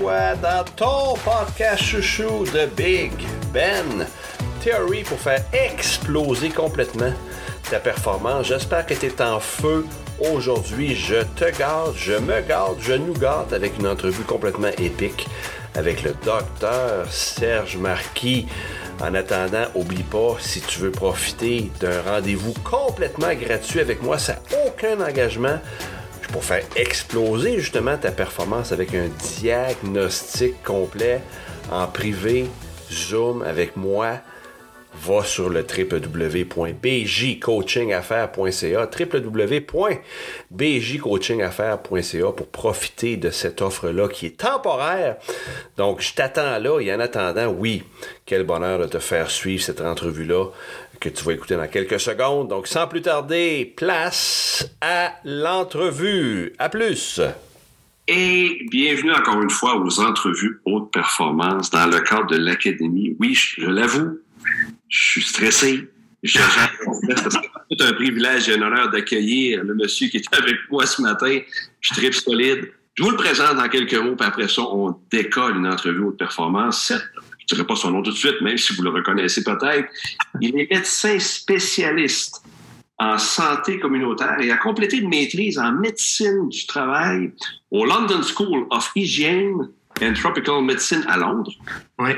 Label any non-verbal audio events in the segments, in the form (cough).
Dans ton podcast chouchou de Big Ben Theory pour faire exploser complètement ta performance. J'espère que tu es en feu aujourd'hui. Je te garde, je me garde, je nous garde avec une entrevue complètement épique avec le docteur Serge Marquis. En attendant, oublie pas, si tu veux profiter d'un rendez-vous complètement gratuit avec moi, ça n'a aucun engagement pour faire exploser justement ta performance avec un diagnostic complet en privé, Zoom avec moi. Va sur le www.bjcoachingaffaires.ca www.bjcoachingaffaires.ca pour profiter de cette offre-là qui est temporaire. Donc, je t'attends là. Et en attendant, oui, quel bonheur de te faire suivre cette entrevue-là que tu vas écouter dans quelques secondes. Donc, sans plus tarder, place à l'entrevue. À plus! Et bienvenue encore une fois aux entrevues haute performance dans le cadre de l'Académie. Oui, je l'avoue, je suis stressé. C'est un privilège et un honneur d'accueillir le monsieur qui est avec moi ce matin. Je tripe solide. Je vous le présente dans quelques mots, puis après ça, on décolle une entrevue haute performance. Je ne dirai pas son nom tout de suite, même si vous le reconnaissez peut-être. Il est médecin spécialiste en santé communautaire et a complété une maîtrise en médecine du travail au London School of Hygiene and Tropical Medicine à Londres. Oui.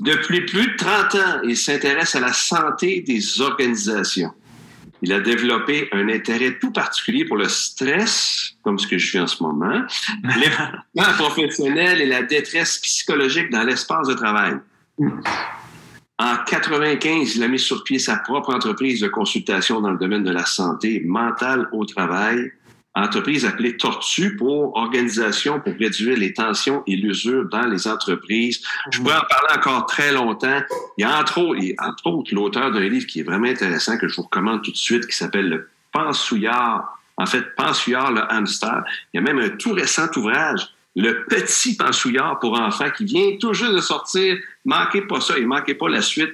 Depuis plus de 30 ans, il s'intéresse à la santé des organisations. Il a développé un intérêt tout particulier pour le stress, comme ce que je vis en ce moment, (laughs) l'évolution professionnel et la détresse psychologique dans l'espace de travail. En 95, il a mis sur pied sa propre entreprise de consultation dans le domaine de la santé mentale au travail entreprise appelée Tortue pour organisation pour réduire les tensions et l'usure dans les entreprises. Je pourrais en parler encore très longtemps. Il y a entre autres, entre autres l'auteur d'un livre qui est vraiment intéressant que je vous recommande tout de suite qui s'appelle Le Pensouillard. En fait, Pensouillard le hamster. Il y a même un tout récent ouvrage le petit pensouillard pour enfants qui vient tout juste de sortir. Manquez pas ça et manquez pas la suite.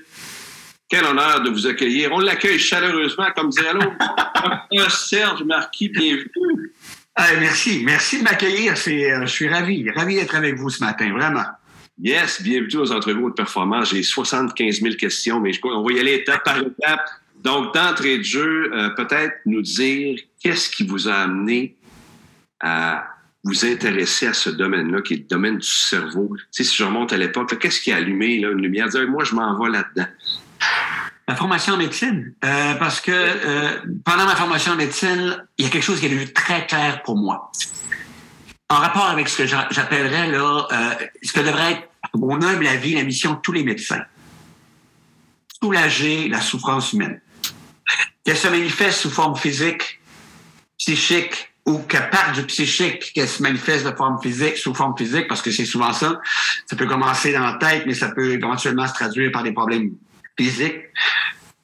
Quel honneur de vous accueillir. On l'accueille chaleureusement, comme dirait l'autre. Serge Marquis, bienvenue. merci. Merci de m'accueillir. Euh, je suis ravi. Ravi d'être avec vous ce matin, vraiment. Yes, bienvenue aux entrevues de performance. J'ai 75 000 questions, mais je crois qu'on va y aller étape par étape. Donc, d'entrée de jeu, euh, peut-être nous dire qu'est-ce qui vous a amené à vous intéresser à ce domaine-là, qui est le domaine du cerveau. Tu sais, si je remonte à l'époque, qu'est-ce qui a allumé là, une lumière? Dire, moi, je m'en vais là-dedans. La formation en médecine, euh, parce que euh, pendant ma formation en médecine, il y a quelque chose qui est devenu très clair pour moi. En rapport avec ce que j'appellerais euh, ce que devrait être, mon humble avis, la mission de tous les médecins. Soulager la souffrance humaine. Qu'elle se manifeste sous forme physique, psychique, ou qu'elle part du psychique, qu'elle se manifeste de forme physique, sous forme physique, parce que c'est souvent ça. Ça peut commencer dans la tête, mais ça peut éventuellement se traduire par des problèmes physique.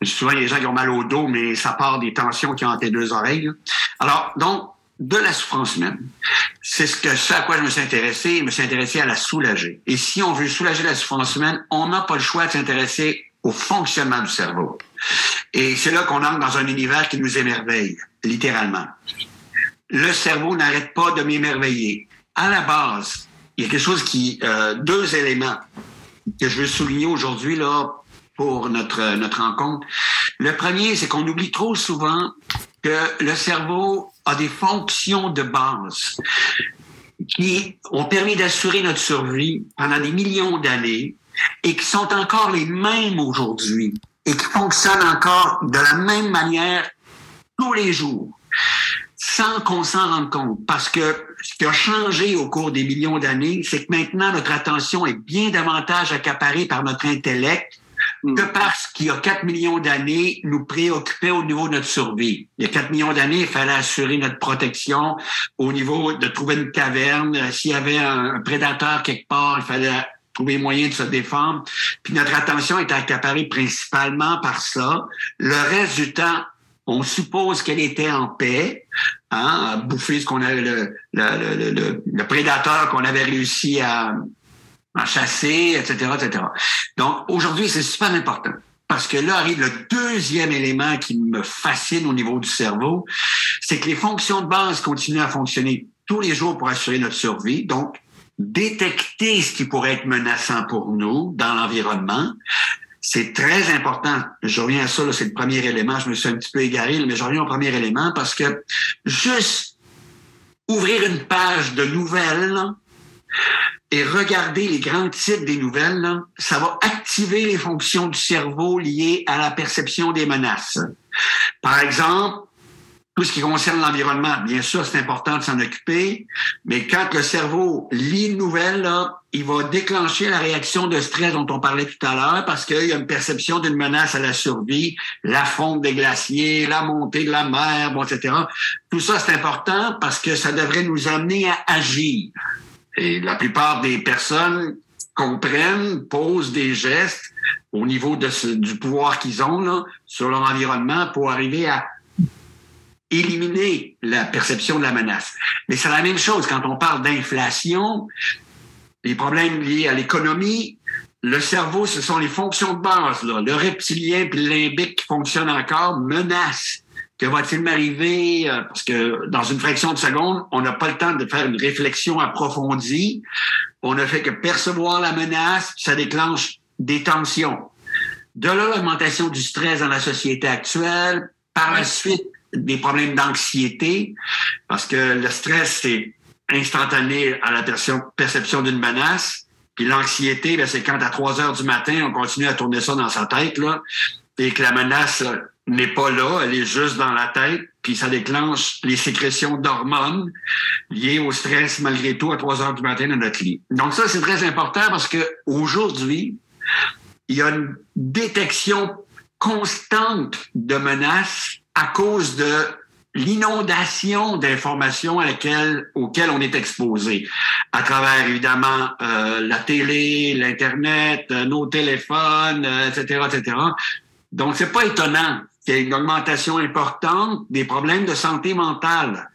Souvent, des gens qui ont mal au dos, mais ça part des tensions qui ont entre les deux oreilles. Alors, donc, de la souffrance humaine. C'est ce, que, à quoi je me suis intéressé. Je me suis intéressé à la soulager. Et si on veut soulager la souffrance humaine, on n'a pas le choix de s'intéresser au fonctionnement du cerveau. Et c'est là qu'on entre dans un univers qui nous émerveille, littéralement. Le cerveau n'arrête pas de m'émerveiller. À la base, il y a quelque chose qui, euh, deux éléments que je veux souligner aujourd'hui là pour notre, notre rencontre. Le premier, c'est qu'on oublie trop souvent que le cerveau a des fonctions de base qui ont permis d'assurer notre survie pendant des millions d'années et qui sont encore les mêmes aujourd'hui et qui fonctionnent encore de la même manière tous les jours sans qu'on s'en rende compte. Parce que ce qui a changé au cours des millions d'années, c'est que maintenant notre attention est bien davantage accaparée par notre intellect Mm. que parce qu'il y a 4 millions d'années, nous préoccupait au niveau de notre survie. Il y a 4 millions d'années, il fallait assurer notre protection au niveau de trouver une caverne. S'il y avait un, prédateur quelque part, il fallait trouver moyen de se défendre. Puis notre attention est accaparée principalement par ça. Le reste du temps, on suppose qu'elle était en paix, hein, à bouffer ce qu'on avait le, le, le, le prédateur qu'on avait réussi à, à chasser, etc., etc. Donc, aujourd'hui, c'est super important. Parce que là arrive le deuxième élément qui me fascine au niveau du cerveau, c'est que les fonctions de base continuent à fonctionner tous les jours pour assurer notre survie. Donc, détecter ce qui pourrait être menaçant pour nous dans l'environnement. C'est très important. Je reviens à ça, c'est le premier élément. Je me suis un petit peu égaré, mais je reviens au premier élément parce que juste ouvrir une page de nouvelles et regarder les grands titres des nouvelles, ça va activer les fonctions du cerveau liées à la perception des menaces. Par exemple, tout ce qui concerne l'environnement, bien sûr, c'est important de s'en occuper, mais quand le cerveau lit une nouvelle, il va déclencher la réaction de stress dont on parlait tout à l'heure parce qu'il y a une perception d'une menace à la survie, la fonte des glaciers, la montée de la mer, etc. Tout ça, c'est important parce que ça devrait nous amener à agir. Et la plupart des personnes comprennent, posent des gestes au niveau de du pouvoir qu'ils ont là, sur leur environnement pour arriver à éliminer la perception de la menace. Mais c'est la même chose quand on parle d'inflation, les problèmes liés à l'économie, le cerveau, ce sont les fonctions de base. Là. Le reptilien puis le limbique qui fonctionnent encore menacent. Que va-t-il m'arriver? Euh, parce que dans une fraction de seconde, on n'a pas le temps de faire une réflexion approfondie. On ne fait que percevoir la menace, ça déclenche des tensions. De là, l'augmentation du stress dans la société actuelle. Par la suite, des problèmes d'anxiété, parce que le stress, c'est instantané à la perception d'une menace. Puis l'anxiété, ben, c'est quand à 3 heures du matin, on continue à tourner ça dans sa tête, là, et que la menace n'est pas là, elle est juste dans la tête, puis ça déclenche les sécrétions d'hormones liées au stress malgré tout à 3 heures du matin dans notre lit. Donc ça, c'est très important parce que aujourd'hui, il y a une détection constante de menaces à cause de l'inondation d'informations à laquelle, auxquelles on est exposé, à travers évidemment euh, la télé, l'internet, euh, nos téléphones, etc., euh, etc. Donc c'est pas étonnant qu'il y ait une augmentation importante des problèmes de santé mentale.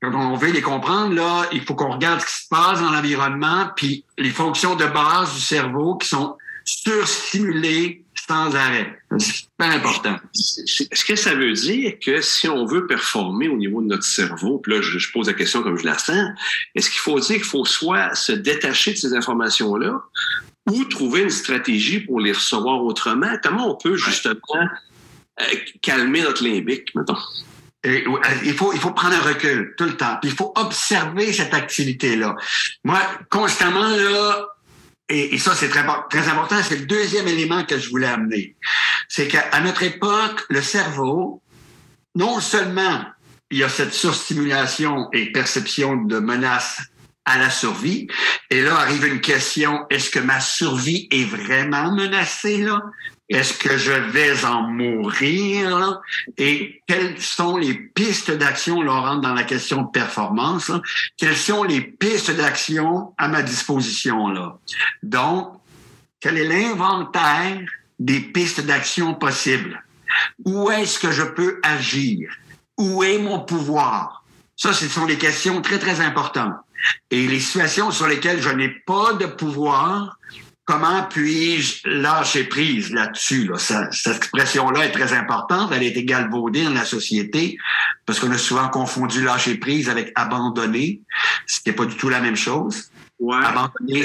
Quand on veut les comprendre, là, il faut qu'on regarde ce qui se passe dans l'environnement, puis les fonctions de base du cerveau qui sont surstimulées sans arrêt. C'est pas important. Est-ce que ça veut dire que si on veut performer au niveau de notre cerveau, puis là, je, pose la question comme je la sens, est-ce qu'il faut dire qu'il faut soit se détacher de ces informations-là ou trouver une stratégie pour les recevoir autrement? Comment on peut justement calmer notre limbique, mettons? Euh, il faut, il faut prendre un recul tout le temps. il faut observer cette activité-là. Moi, constamment, là, et, ça, c'est très, très important, c'est le deuxième élément que je voulais amener. C'est qu'à notre époque, le cerveau, non seulement il y a cette surstimulation et perception de menace à la survie. Et là arrive une question, est-ce que ma survie est vraiment menacée là? Est-ce que je vais en mourir? Et quelles sont les pistes d'action, là, on rentre dans la question de performance, quelles sont les pistes d'action à ma disposition là? Donc, quel est l'inventaire des pistes d'action possibles? Où est-ce que je peux agir? Où est mon pouvoir? Ça, ce sont des questions très, très importantes. Et les situations sur lesquelles je n'ai pas de pouvoir, comment puis-je lâcher prise là-dessus? cette expression-là est très importante. Elle est galvaudée dans la société parce qu'on a souvent confondu lâcher prise avec abandonner, ce qui n'est pas du tout la même chose. Ouais. Abandonner,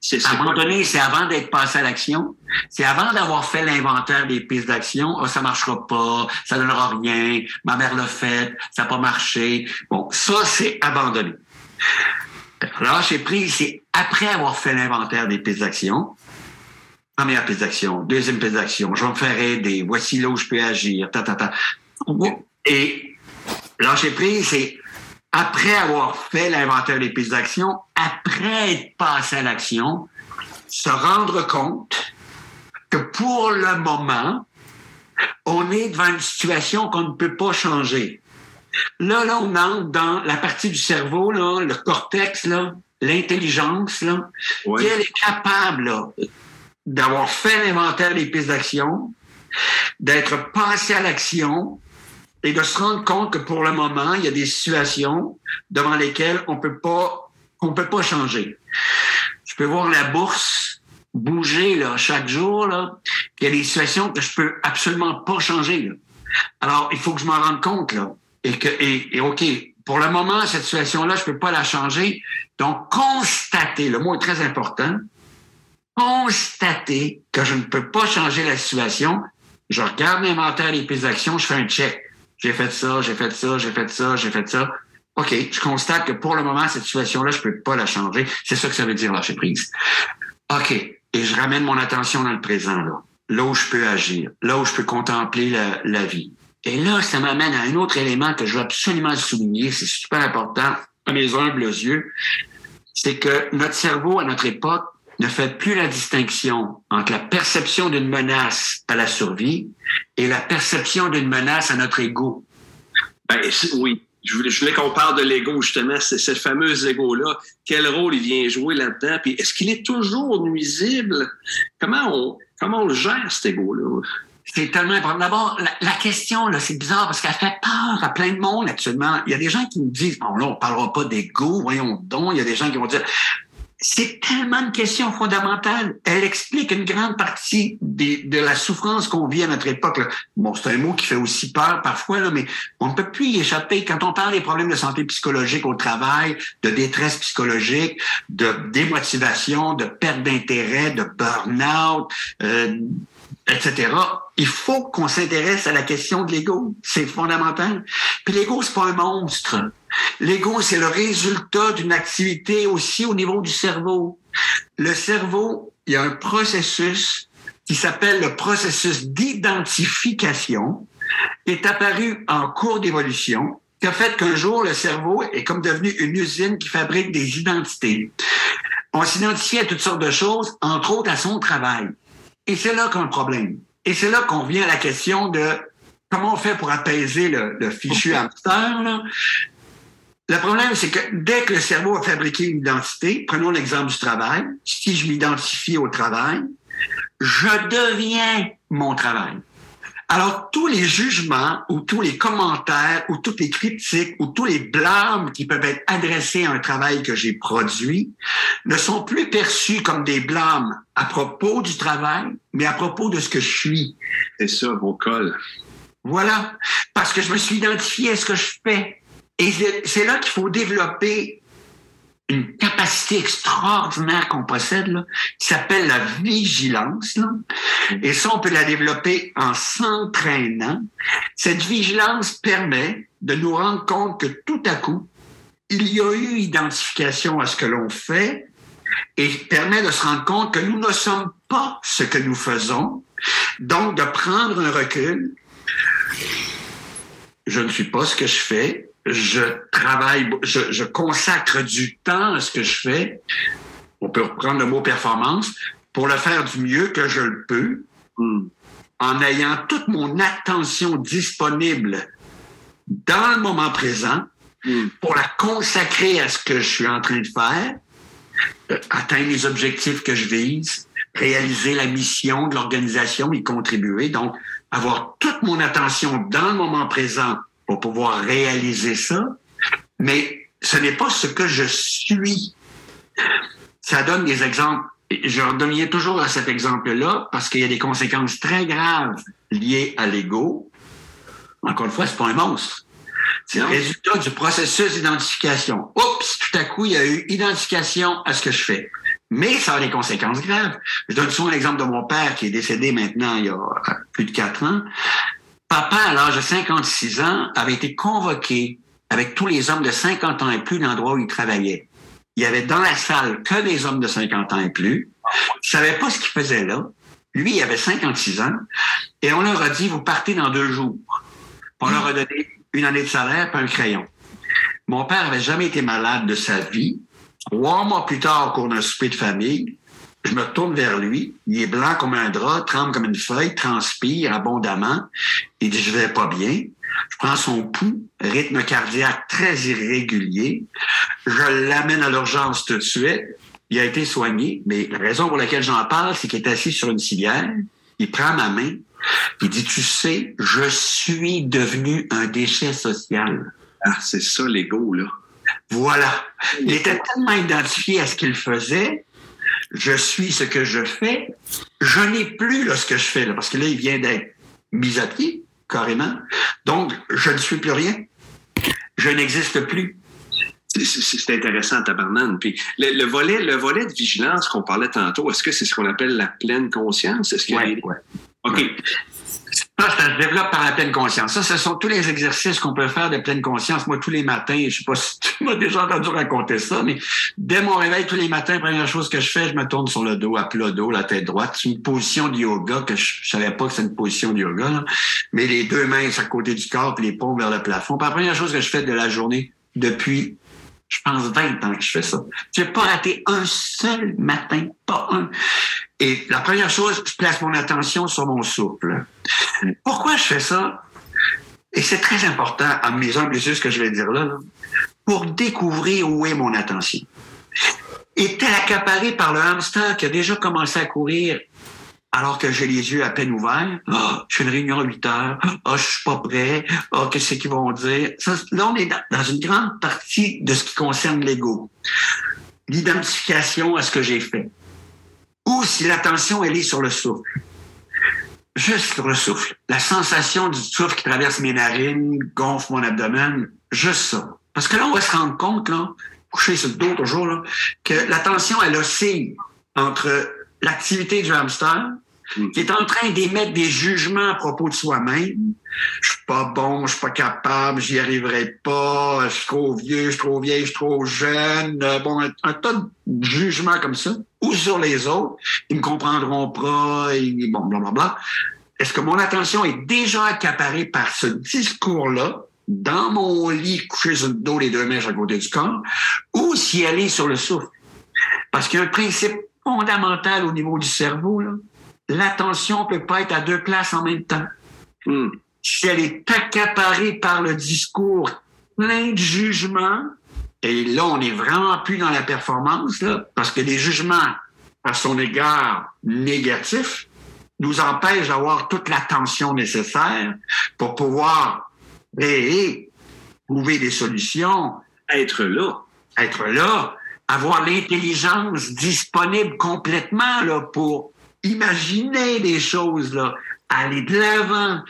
c'est abandonner, c'est avant d'être passé à l'action. C'est avant d'avoir fait l'inventaire des pistes d'action. Oh, ça marchera pas, ça donnera rien, ma mère l'a fait, ça n'a pas marché. Bon, ça, c'est abandonner. Lâcher c'est après avoir fait l'inventaire des pistes d'action. Première piste d'action, deuxième piste d'action, je vais me faire aider, voici là où je peux agir, ta, ta, ta. Et lâcher c'est après avoir fait l'inventaire des pistes d'action, après être passé à l'action, se rendre compte que pour le moment, on est devant une situation qu'on ne peut pas changer. Là, là, on entre dans la partie du cerveau, là, le cortex, là, l'intelligence, là, qui est capable d'avoir fait l'inventaire des pistes d'action, d'être passé à l'action, et de se rendre compte que pour le moment, il y a des situations devant lesquelles on peut pas, on peut pas changer. Je peux voir la bourse bouger là chaque jour là. Il y a des situations que je peux absolument pas changer. Là. Alors il faut que je m'en rende compte là et que et, et ok pour le moment, cette situation-là, je peux pas la changer. Donc, constater, le mot est très important, constater que je ne peux pas changer la situation. Je regarde l'inventaire des prises d'action, je fais un check. J'ai fait ça, j'ai fait ça, j'ai fait ça, j'ai fait ça. OK, je constate que pour le moment, cette situation-là, je peux pas la changer. C'est ça que ça veut dire lâcher prise. OK, et je ramène mon attention dans le présent, là. Là où je peux agir, là où je peux contempler la, la vie. Et là, ça m'amène à un autre élément que je veux absolument souligner, c'est super important à mes humbles yeux, c'est que notre cerveau, à notre époque, ne fait plus la distinction entre la perception d'une menace à la survie et la perception d'une menace à notre ego. Ben, oui. Je voulais, qu'on parle de l'ego, justement, c'est ce fameux ego-là. Quel rôle il vient jouer là-dedans? Puis est-ce qu'il est toujours nuisible? Comment on, comment on le gère, cet ego-là? C'est tellement important. D'abord, la, question, là, c'est bizarre parce qu'elle fait peur à plein de monde actuellement. Il y a des gens qui nous disent, bon, là, on parlera pas d'ego, voyons donc. Il y a des gens qui vont dire, c'est tellement une question fondamentale. Elle explique une grande partie des, de la souffrance qu'on vit à notre époque. Là. Bon, c'est un mot qui fait aussi peur parfois, là, mais on ne peut plus y échapper. Quand on parle des problèmes de santé psychologique au travail, de détresse psychologique, de démotivation, de perte d'intérêt, de burn-out, euh, etc. Il faut qu'on s'intéresse à la question de l'ego. C'est fondamental. Puis l'ego, c'est pas un monstre. L'ego, c'est le résultat d'une activité aussi au niveau du cerveau. Le cerveau, il y a un processus qui s'appelle le processus d'identification, qui est apparu en cours d'évolution, qui a fait qu'un jour, le cerveau est comme devenu une usine qui fabrique des identités. On s'identifie à toutes sortes de choses, entre autres à son travail. Et c'est là qu'un problème. Et c'est là qu'on vient à la question de comment on fait pour apaiser le, le fichu hamster. Là. Le problème, c'est que dès que le cerveau a fabriqué une identité, prenons l'exemple du travail, si je m'identifie au travail, je deviens mon travail. Alors, tous les jugements ou tous les commentaires ou toutes les critiques ou tous les blâmes qui peuvent être adressés à un travail que j'ai produit ne sont plus perçus comme des blâmes à propos du travail, mais à propos de ce que je suis. C'est ça, au col. Voilà. Parce que je me suis identifié à ce que je fais. Et c'est là qu'il faut développer une capacité extraordinaire qu'on possède, qui s'appelle la vigilance. Et ça, on peut la développer en s'entraînant. Cette vigilance permet de nous rendre compte que tout à coup, il y a eu identification à ce que l'on fait et permet de se rendre compte que nous ne sommes pas ce que nous faisons. Donc, de prendre un recul. Je ne suis pas ce que je fais je travaille, je, je, consacre du temps à ce que je fais. On peut reprendre le mot performance pour le faire du mieux que je le peux, mm. en ayant toute mon attention disponible dans le moment présent mm. pour la consacrer à ce que je suis en train de faire, euh, atteindre les objectifs que je vise, réaliser la mission de l'organisation, y contribuer. Donc, avoir toute mon attention dans le moment présent pour pouvoir réaliser ça, mais ce n'est pas ce que je suis. Ça donne des exemples. Je reviens toujours à cet exemple-là parce qu'il y a des conséquences très graves liées à l'ego. Encore une fois, c'est pas un monstre. C'est le résultat du processus d'identification. Oups, tout à coup, il y a eu identification à ce que je fais. Mais ça a des conséquences graves. Je donne souvent l'exemple de mon père qui est décédé maintenant il y a plus de quatre ans. Papa, à l'âge de 56 ans, avait été convoqué avec tous les hommes de 50 ans et plus dans l'endroit où il travaillait. Il y avait dans la salle que des hommes de 50 ans et plus. Il savait pas ce qu'il faisait là. Lui, il avait 56 ans. Et on leur a dit, vous partez dans deux jours. On leur a donné une année de salaire et un crayon. Mon père avait jamais été malade de sa vie. Trois mois plus tard, au cours d'un souper de famille, je me tourne vers lui. Il est blanc comme un drap, tremble comme une feuille, transpire abondamment. Il dit, je vais pas bien. Je prends son pouls, rythme cardiaque très irrégulier. Je l'amène à l'urgence tout de suite. Il a été soigné, mais la raison pour laquelle j'en parle, c'est qu'il est assis sur une civière. Il prend ma main. Il dit, tu sais, je suis devenu un déchet social. Ah, c'est ça l'ego, là. Voilà. Il était tellement identifié à ce qu'il faisait je suis ce que je fais, je n'ai plus là, ce que je fais, là, parce que là, il vient d'être mis à pied, carrément. Donc, je ne suis plus rien. je n'existe plus. C'est intéressant, tabarnane. Puis le, le, volet, le volet de vigilance qu'on parlait tantôt, est-ce que c'est ce qu'on appelle la pleine conscience? Est-ce qu'il ouais, ouais. OK. Ouais. Ça, ça se développe par la pleine conscience. Ça, ce sont tous les exercices qu'on peut faire de pleine conscience. Moi, tous les matins, je sais pas si (laughs) tu m'as déjà entendu raconter ça, mais dès mon réveil, tous les matins, première chose que je fais, je me tourne sur le dos, à plat dos, la tête droite. C'est une position de yoga que je, je savais pas que c'est une position de yoga, mais les deux mains à côté du corps, puis les paumes vers le plafond. La première chose que je fais de la journée depuis je pense 20 ans que je fais ça. Je n'ai pas raté un seul matin, pas un. Et la première chose, je place mon attention sur mon souffle. Pourquoi je fais ça? Et c'est très important, à mes yeux, ce que je vais dire là, pour découvrir où est mon attention. Était accaparé par le hamster qui a déjà commencé à courir alors que j'ai les yeux à peine ouverts? Oh, je fais une réunion à 8 heures. Oh, je suis pas prêt. Oh, qu'est-ce qu'ils vont dire? Là, on est dans une grande partie de ce qui concerne l'ego. L'identification à ce que j'ai fait. Ou si l'attention, elle est sur le souffle. Juste sur le souffle. La sensation du souffle qui traverse mes narines, gonfle mon abdomen. Juste ça. Parce que là, on va se rendre compte, là, coucher sur le dos toujours, là, que l'attention, elle oscille entre l'activité du hamster, qui est en train d'émettre des jugements à propos de soi-même. Je suis pas bon, je suis pas capable, j'y arriverai pas, je suis trop vieux, je suis trop vieille, je suis trop jeune. Bon, un, tas de jugements comme ça. Ou sur les autres, ils me comprendront pas, et bon, blablabla. Est-ce que mon attention est déjà accaparée par ce discours-là, dans mon lit, couché sur le dos, les deux mains à côté du corps, ou si elle est sur le souffle? Parce qu'il y a un principe fondamental au niveau du cerveau, là. L'attention peut pas être à deux places en même temps. Hmm. Si elle est accaparée par le discours plein de jugements, et là, on n'est vraiment plus dans la performance, là, parce que les jugements à son égard négatifs nous empêchent d'avoir toute l'attention nécessaire pour pouvoir créer, trouver des solutions, Être là. être là, avoir l'intelligence disponible complètement là, pour imaginer des choses, là, aller de l'avant.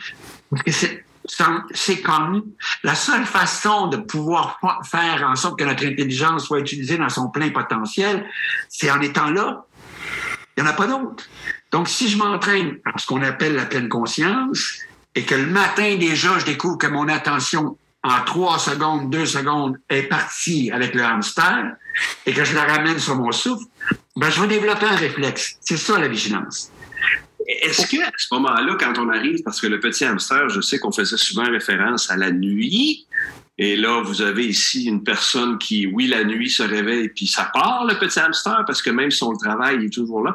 C'est, comme la seule façon de pouvoir faire en sorte que notre intelligence soit utilisée dans son plein potentiel, c'est en étant là. Il n'y en a pas d'autre. Donc, si je m'entraîne à ce qu'on appelle la pleine conscience, et que le matin déjà, je découvre que mon attention en trois secondes, deux secondes, est partie avec le hamster et que je la ramène sur mon souffle, ben, je vais développer un réflexe. C'est ça, la vigilance. Est-ce que à ce moment-là, quand on arrive, parce que le petit hamster, je sais qu'on faisait souvent référence à la nuit, et là, vous avez ici une personne qui, oui, la nuit se réveille, puis ça part, le petit hamster, parce que même son travail il est toujours là.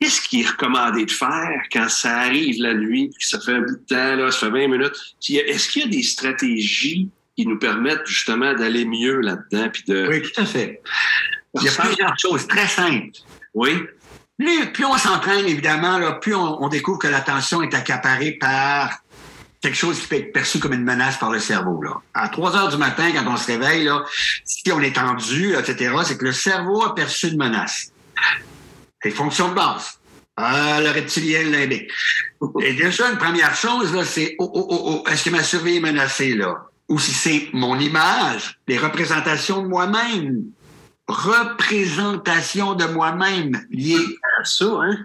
Qu'est-ce qui est recommandé de faire quand ça arrive la nuit, puis ça fait un bout de temps, là, ça fait 20 minutes? Est-ce qu'il y a des stratégies qui nous permettent justement d'aller mieux là-dedans? Puis de... Oui, tout à fait. Il y a plusieurs choses très simples. Oui. Plus, plus on s'entraîne, évidemment, là, plus on, on découvre que l'attention est accaparée par quelque chose qui peut être perçu comme une menace par le cerveau. Là. À 3 heures du matin, quand on se réveille, là, si on est tendu, etc., c'est que le cerveau a perçu une menace. C'est fonction de base. Ah, le reptilien, limbique. Et déjà, une première chose, là, c'est oh, oh, oh, oh, est-ce que ma survie est menacée, là? Ou si c'est mon image, les représentations de moi-même. Représentation de moi-même liées à ça, hein?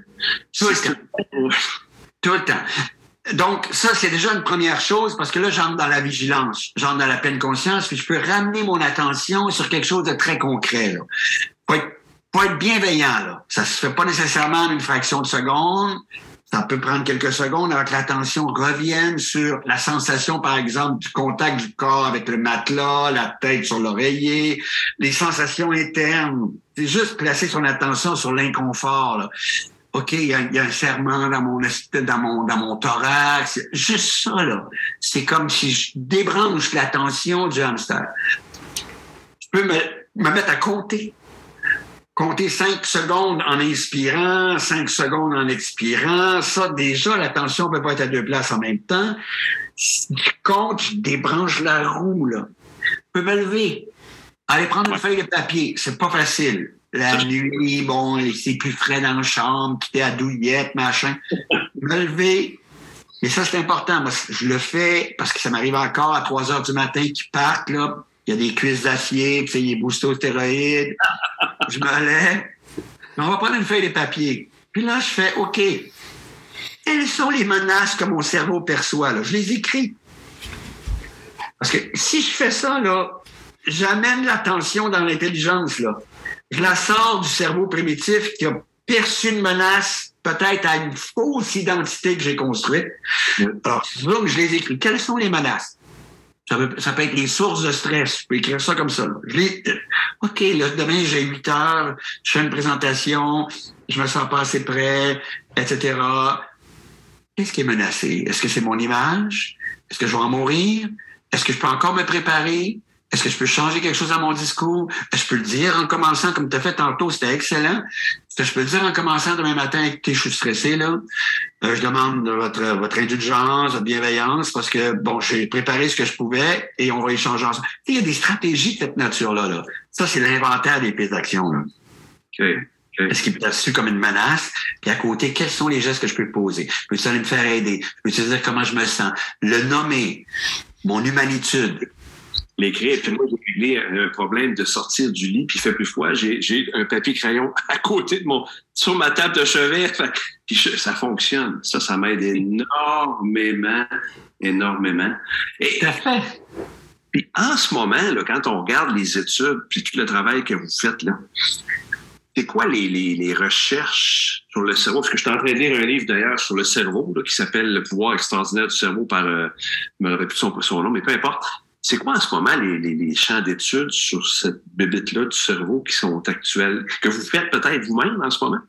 Tout le temps. Tout le temps. Donc, ça, c'est déjà une première chose parce que là, j'entre dans la vigilance, j'entre dans la pleine conscience, puis je peux ramener mon attention sur quelque chose de très concret. Là. Faut être, faut être bienveillant. Là. Ça se fait pas nécessairement en une fraction de seconde. Ça peut prendre quelques secondes avant que l'attention revienne sur la sensation, par exemple, du contact du corps avec le matelas, la tête sur l'oreiller, les sensations internes. C'est juste placer son attention sur l'inconfort. OK, il y, a, y, a, un serment dans mon, dans mon, dans mon thorax. Juste ça, là. C'est comme si je débranche l'attention du hamster. Je peux me, me mettre à compter. Compter cinq secondes en inspirant, cinq secondes en expirant. Ça, déjà, l'attention peut pas être à deux places en même temps. Compte, je débranche la roue, là. Je peux me lever. Aller prendre une feuille de papier. C'est pas facile la nuit, bon, c'est plus frais dans la chambre, puis t'es à douillette, machin. Me lever, Mais ça, c'est important. Parce que je le fais parce que ça m'arrive encore à 3 heures du matin qu'ils partent, là. Il y a des cuisses d'acier, puis il est boosté aux stéroïdes. Je me lève. On va prendre une feuille de papier. Puis là, je fais, OK, quelles sont les menaces que mon cerveau perçoit? Là? Je les écris. Parce que si je fais ça, là, j'amène l'attention dans l'intelligence. Là. Je la sors du cerveau primitif qui a perçu une menace peut-être à une fausse identité que j'ai construite. Alors, que je les écris. Quelles sont les menaces? Ça peut, ça peut, être les sources de stress. Je peux écrire ça comme ça. Je les, OK, là, demain, j'ai 8 heures, je fais une présentation, je me sens pas assez prêt, etc. Qu'est-ce qui est menacé? Est-ce que c'est mon image? Est-ce que je vais en mourir? Est-ce que je peux encore me préparer? Est-ce que je peux changer quelque chose à mon discours? Est-ce que je peux le dire en commençant, comme tu as fait tantôt, c'était excellent. Est-ce que je peux le dire en commençant demain matin, écoutez, je suis stressé, là. Euh, je demande votre, votre indulgence, votre bienveillance, parce que, bon, j'ai préparé ce que je pouvais et on va échanger ensemble. Il y a des stratégies de cette nature-là, là. Ça, c'est l'inventaire des pistes d'action, là. Est-ce qu'il peut être perçu comme une menace? Puis à côté, quels sont les gestes que je peux poser? Je peux aller me faire aider? Je peux dire comment je me sens? Le nommer, mon humanitude, l'écrire. Puis moi, j'ai réglé un problème de sortir du lit, puis il fait plus froid. J'ai, un papier crayon (laughs) à côté de mon, sur ma table de chevet. Puis ça fonctionne. Ça, ça m'aide énormément, énormément. Et, fait. Puis en ce moment, là, quand on regarde les études, puis tout le travail que vous faites, là, c'est quoi les, les, recherches sur le cerveau? Parce que je suis en train de lire un livre d'ailleurs sur le cerveau qui s'appelle Le pouvoir extraordinaire du cerveau par, euh, je me rappelle plus son, son nom, mais peu importe. C'est quoi en ce moment les, les, champs d'études sur cette bébête-là du cerveau qui sont actuels, que vous faites peut-être vous-même en ce moment?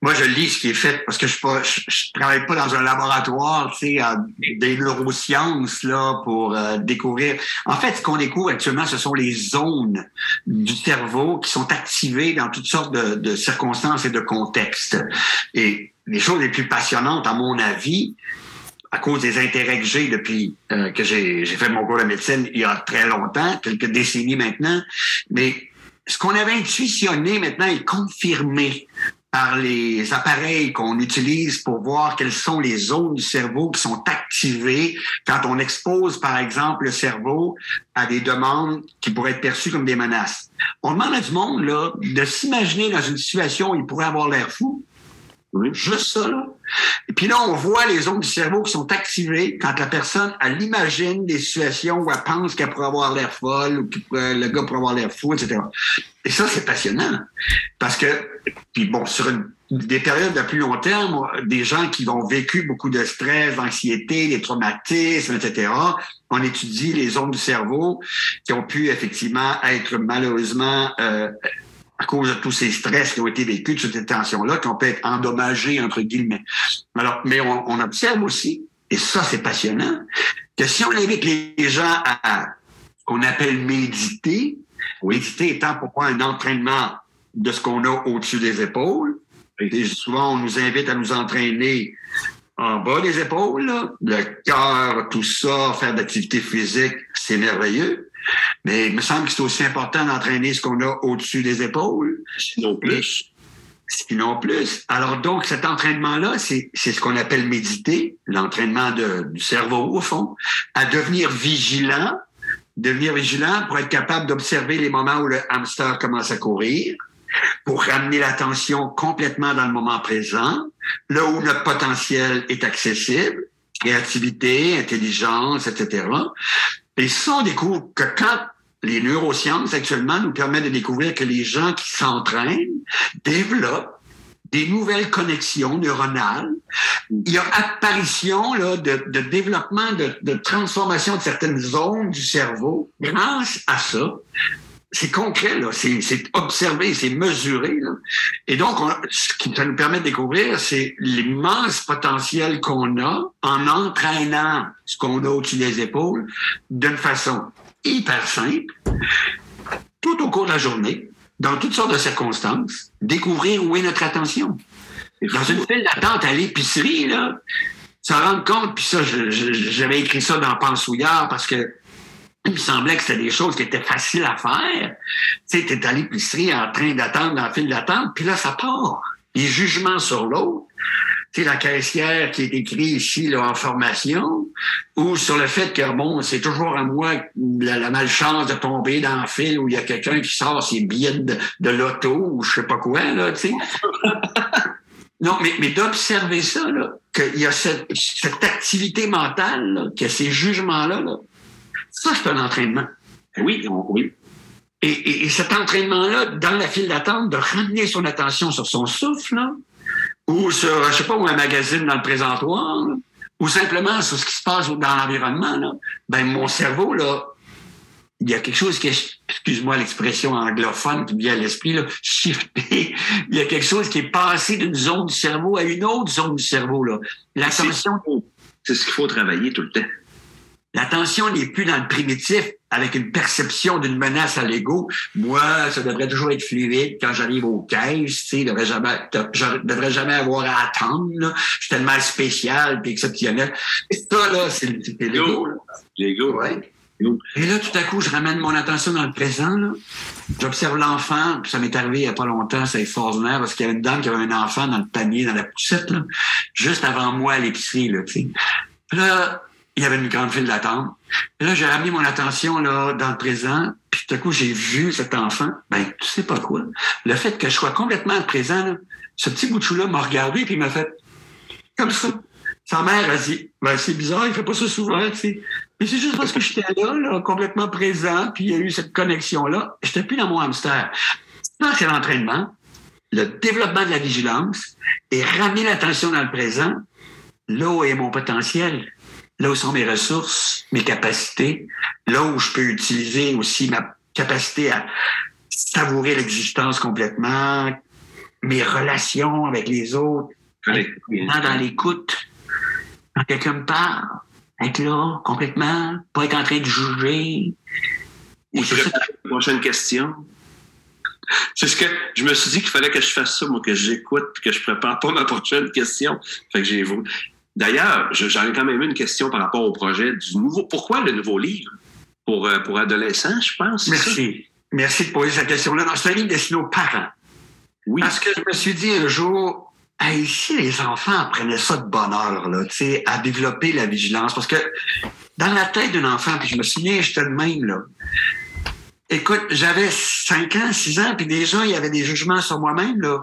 Moi, je lis ce qui est fait parce que je ne travaille pas dans un laboratoire, tu sais, des neurosciences là pour euh, découvrir. En fait, ce qu'on découvre actuellement, ce sont les zones du cerveau qui sont activées dans toutes sortes de circonstances et de contextes. Et les choses les plus passionnantes, à mon avis, à cause des intérêts que j'ai depuis euh, que j'ai fait mon cours de médecine il y a très longtemps, quelques décennies maintenant, mais ce qu'on avait intuitionné maintenant est confirmé par les appareils qu'on utilise pour voir quelles sont les zones du cerveau qui sont activées quand on expose, par exemple, le cerveau à des demandes qui pourraient être perçues comme des menaces. On demande à du monde là, de s'imaginer dans une situation où il pourrait avoir l'air fou, oui. Juste ça, là. Et puis là, on voit les zones du cerveau qui sont activées quand la personne, elle imagine des situations où elle pense qu'elle pourrait avoir l'air folle ou que le gars pourrait avoir l'air fou, etc. Et ça, c'est passionnant. Parce que, puis bon, sur des périodes de plus long terme, des gens qui ont vécu beaucoup de stress, d'anxiété, des traumatismes, etc., on étudie les zones du cerveau qui ont pu effectivement être malheureusement euh, à cause de tous ces stress qui ont été vécus, toutes ces tensions-là, qui ont pu être endommagés, entre guillemets. Alors, mais on, observe aussi, et ça, c'est passionnant, que si on invite les gens à ce qu'on appelle méditer, méditer étant pour moi un entraînement de ce qu'on a au-dessus des épaules, et souvent, on nous invite à nous entraîner en bas des épaules, le cœur, tout ça, faire d'activité physique, c'est merveilleux. Mais il me semble que c'est aussi important d'entraîner ce qu'on a au-dessus des épaules. Sinon plus. Sinon plus. Alors donc, cet entraînement-là, c'est ce qu'on appelle méditer, l'entraînement du cerveau, au fond, à devenir vigilant, devenir vigilant pour être capable d'observer les moments où le hamster commence à courir, pour ramener l'attention complètement dans le moment présent, là où notre potentiel est accessible, créativité, intelligence, etc. Et ça, on découvre que quand les neurosciences actuellement nous permettent de découvrir que les gens qui s'entraînent développent des nouvelles connexions neuronales. Il y a apparition là, de, développement, de, de transformation de certaines zones du cerveau grâce à ça c'est concret, là, c'est, observé, c'est mesuré. Là. Et donc, ce qui ça nous permet de découvrir, c'est l'immense potentiel qu'on a en entraînant ce qu'on a au-dessus des épaules d'une façon hyper simple, tout au cours de la journée, dans toutes sortes de circonstances, découvrir où est notre attention. Dans une file d'attente à l'épicerie, là, se rendre compte, puis ça, j'avais écrit ça dans Pensouillard parce que il me semblait que c'était des choses qui étaient faciles à faire. Tu sais, t'es à l'épicerie en train d'attendre la file d'attente, puis là, ça part. Les jugements sur l'autre. sais, la caissière qui est écrit ici là, en formation, ou sur le fait que, bon, c'est toujours à moi la, malchance de tomber dans un fil où il y a quelqu'un qui sort ses billets de, de l'auto ou je sais pas quoi, là, tu sais. (laughs) non, mais, mais d'observer ça, là, qu'il y a cette, cette activité mentale, là, que ces jugements-là, là, ça, c'est un entraînement. Oui, oui. Et, et, et, cet entraînement-là, dans la file d'attente, de ramener son attention sur son souffle, là, ou sur, je sais pas, ou un magazine dans le présentoir, là, ou simplement sur ce qui se passe dans l'environnement, ben mon cerveau, là, il y a quelque chose qui est, excuse-moi l'expression anglophone qui vient à l'esprit, là, shifté. (laughs) Il y a quelque chose qui est passé d'une zone du cerveau à une autre zone du cerveau, là. L'attention. C'est ce qu'il faut travailler tout le temps. L'attention n'est plus dans le primitif avec une perception d'une menace à l'ego. Moi, ça devrait toujours être fluide quand j'arrive aux caisses, tu sais, devrais jamais, je devrais jamais avoir à attendre, là. Je suis tellement spécial puis exceptionnel. Et ça, là, c'est l'ego, L'ego. Ouais. Et là, tout à coup, je ramène mon attention dans le présent. J'observe l'enfant, ça m'est arrivé il n'y a pas longtemps, c'est extraordinaire, parce qu'il y avait une dame qui avait un enfant dans le panier, dans la poussette, là, juste avant moi à l'épicerie. Là, tu sais. Là, il y avait une grande file d'attente. Et là, j'ai ramené mon attention là dans le présent, puis tout à coup, j'ai vu cet enfant. Ben, tu sais pas quoi. Le fait que je sois complètement présent, ce petit bout de chou-là m'a regardé, puis il m'a fait comme ça. Sa mère a dit, ben, c'est bizarre, il fait pas ça souvent. Mais c'est juste parce que j'étais là, là, complètement présent, puis il y a eu cette connexion-là. J'étais plus dans mon hamster. Ça, c'est l'entraînement, le développement de la vigilance et ramener l'attention dans le présent. Là où est mon potentiel, là où sont mes ressources, mes capacités, là où je peux utiliser aussi ma capacité à savourer l'existence complètement, mes relations avec les autres, dans l'écoute. Quand quelqu'un me parle, être là complètement, pas être en train de juger. Et c'est ça. Prochaine question. C'est ce que je me suis dit qu'il fallait que je fasse ça, moi, que j'écoute puis que je prépare pas ma prochaine question. Fait que j'ai D'ailleurs, j'en ai quand même une question par rapport au projet du nouveau. Pourquoi le nouveau livre? Pour, euh, pour adolescents, je pense? Merci. Merci de poser cette question-là. C'est un livre destiné aux parents. Oui. Parce que je me suis dit un jour, Hey, si les enfants prenaient ça de bonheur, là, à développer la vigilance, parce que dans la tête d'un enfant, puis je me souviens, j'étais de même, là. Écoute, j'avais 5 ans, 6 ans, puis déjà, il y avait des jugements sur moi-même, là.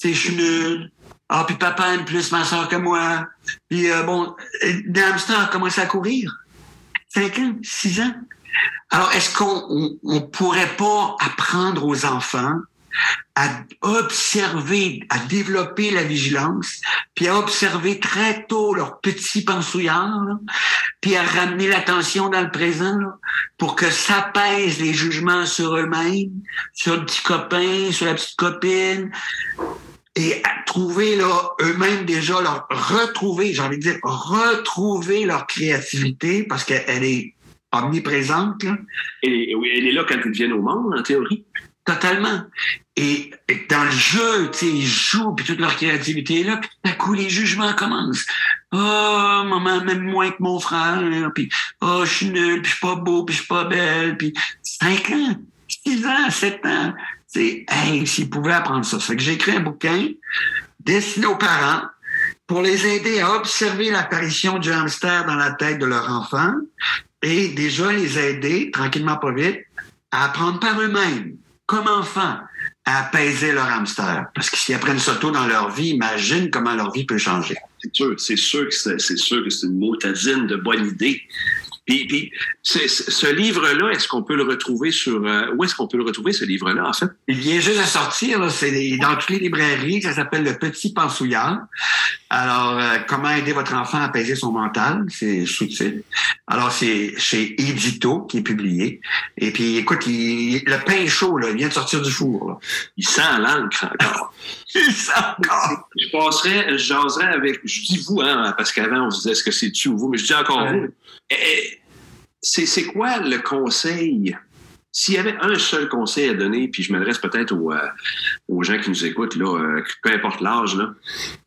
Tu je suis nul. Ah, puis papa aime plus ma soeur que moi. Puis, euh, bon, des hamsters a commencé à courir. 5 ans, 6 ans. Alors, est-ce qu'on on, pourrait pas apprendre aux enfants à observer, à développer la vigilance, puis à observer très tôt leurs petits pensouillards, puis à ramener l'attention dans le présent pour que ça pèse les jugements sur eux-mêmes, sur le petit copain, sur la petite copine, et à trouver là eux-mêmes déjà leur retrouver, j'ai envie de dire retrouver leur créativité parce qu'elle est omniprésente. Là. Et, oui, elle est là quand ils viennent au monde, en théorie. Totalement. Et, dans le jeu, tu sais, ils jouent, puis toute leur créativité est là, puis à coup, les jugements commencent. Oh, maman m'aime moins que mon frère, puis oh, je suis nul, puis je suis pas beau, puis je suis pas belle, puis 5 ans, 6 ans, 7 ans. Tu hey, s'ils pouvaient apprendre ça. Ça que j'ai écrit un bouquin destiné aux parents pour les aider à observer l'apparition du hamster dans la tête de leur enfant et déjà les aider, tranquillement pas vite, à apprendre par eux-mêmes comme enfants, à apaiser leur hamster. Parce que s'ils apprennent ça tôt dans leur vie, imagine comment leur vie peut changer. C'est sûr, c'est sûr que c'est, sûr que c'est une motadine de bonne idée. Puis, puis ce livre-là, est-ce qu'on peut le retrouver sur... Euh, où est-ce qu'on peut le retrouver, ce livre-là, en fait? Il vient juste de sortir, là, c'est dans toutes les librairies, ça s'appelle Le Petit Pensouillard. Alors, euh, comment aider votre enfant à apaiser son mental, c'est sous-titre. Alors, c'est chez Édito qui est publié. Et puis, écoute, il, le pain est chaud, là, il vient de sortir du four. Là. Il sent l'encre encore. (laughs) il sent encore. Je passerais, je jaserais avec... Je dis vous, hein, parce qu'avant, on se disait est-ce que c'est tu ou vous, mais je dis encore vous. C'est quoi le conseil? S'il y avait un seul conseil à donner, puis je m'adresse peut-être aux, euh, aux, gens qui nous écoutent, là, euh, peu importe l'âge,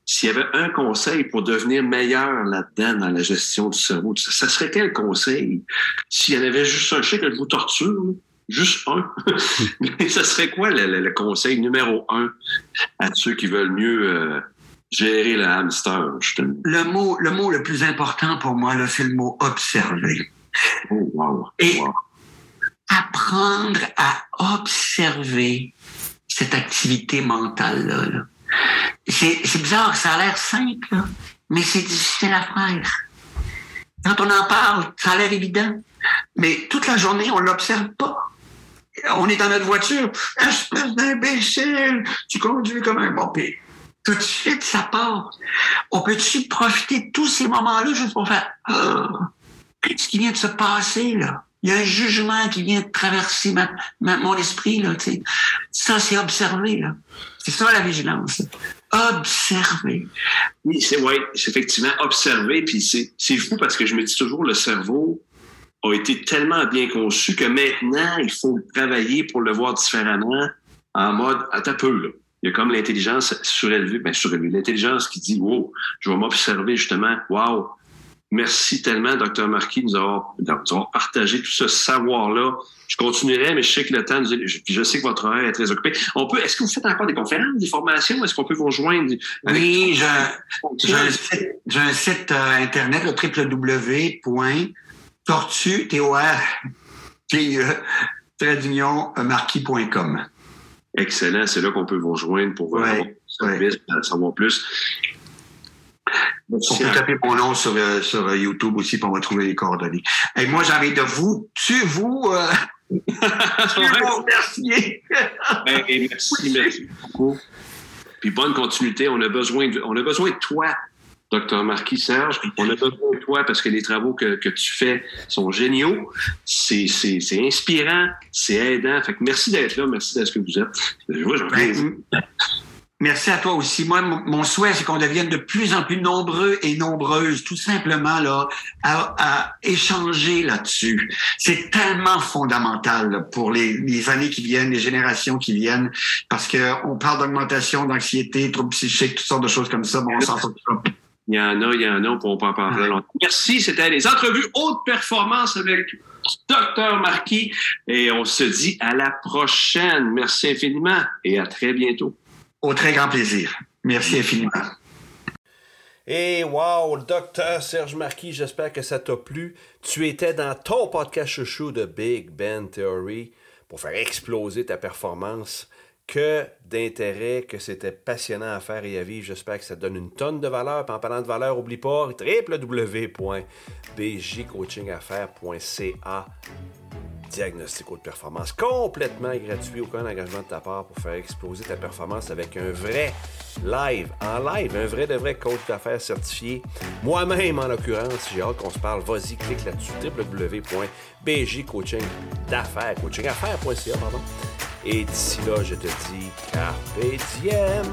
s'il y avait un conseil pour devenir meilleur là-dedans dans la gestion du cerveau, ça, serait quel conseil? S'il y en avait juste un, je sais que je vous torture, juste un, (laughs) mais ça serait quoi le, conseil numéro un à ceux qui veulent mieux euh, gérer le hamster. Le mot, le mot le plus important pour moi, c'est le mot observer. Oh, wow. Et wow. apprendre à observer cette activité mentale-là. là. C'est bizarre, ça a l'air simple, là, mais c'est difficile à faire. Quand on en parle, ça a l'air évident. Mais toute la journée, on l'observe pas. On est dans notre voiture. Espèce d'imbécile! Tu conduis comme un bon pire. Tout de suite, ça part. On peut-tu profiter de tous ces moments-là juste pour faire Ah, ce qui vient de se passer, là? Il y a un jugement qui vient de traverser mon esprit, là, tu sais. Ça, c'est observer, là. C'est ça, la vigilance. Observer. Oui, c'est ouais, effectivement observer, puis c'est fou parce que je me dis toujours le cerveau a été tellement bien conçu que maintenant il faut travailler pour le voir différemment en mode à peu là. Il y a comme l'intelligence surélevée, ben surélevée, l'intelligence qui dit wow, je vais m'observer justement, wow. Merci tellement, docteur Marquis, de nous avoir, de nous avoir partagé tout ce savoir-là. Je continuerai, mais je sais que le temps, je, puis je sais que votre horaire est très occupé. On peut, est-ce que vous faites encore des conférences, des formations? Est-ce qu'on peut vous rejoindre? Oui, j'ai un site, j'ai un site euh, internet, le www.tortue, d'union, euh, marquis.com. Excellent, c'est là qu'on peut vous rejoindre pour Ouais, du service, pour en savoir plus. On peut taper mon nom sur, euh, sur euh, YouTube aussi pour me trouver les coordonnées. Et moi, envie de vous, tu, vous, euh, (laughs) vous remercier. Ben, et merci, merci beaucoup. Puis bonne continuité. On a besoin de, on a besoin de toi, docteur Marquis Serge. On a besoin de toi parce que les travaux que, que tu fais sont géniaux. C'est, c'est, c'est inspirant, c'est aidant. Fait que merci d'être là, merci d'être ce que vous êtes. Je vois, Merci à toi aussi. Moi, mon, souhait, c'est qu'on devienne de plus en plus nombreux et nombreuses, tout simplement, là, à, à échanger là-dessus. C'est tellement fondamental là, pour les, les années qui viennent, les générations qui viennent, parce que on parle d'augmentation d'anxiété, troubles psychiques, toutes sortes de choses comme ça. Bon, on s'en sort pas. Il y en a, il y en a, on peut en parler longtemps. Merci, c'était les entrevues haute performance avec Docteur Marquis et on se dit à la prochaine. Merci infiniment et à très bientôt. Au très grand plaisir. Merci infiniment. Et wow, le docteur Serge Marquis, j'espère que ça t'a plu. Tu étais dans ton podcast chouchou de Big Ben Theory pour faire exploser ta performance. Que d'intérêt, que c'était passionnant à faire et à vivre. J'espère que ça te donne une tonne de valeur. Puis en parlant de valeur, oublie pas www.bjcoachingaffaires.ca Diagnostic de performance complètement gratuit, aucun engagement de ta part pour faire exploser ta performance avec un vrai live, en live, un vrai de vrai coach d'affaires certifié. Moi-même, en l'occurrence, j'ai hâte qu'on se parle. Vas-y, clique là-dessus, www.bjcoachingdaffaires, coachingaffaires.ca, pardon. Et d'ici là, je te dis carpe diem.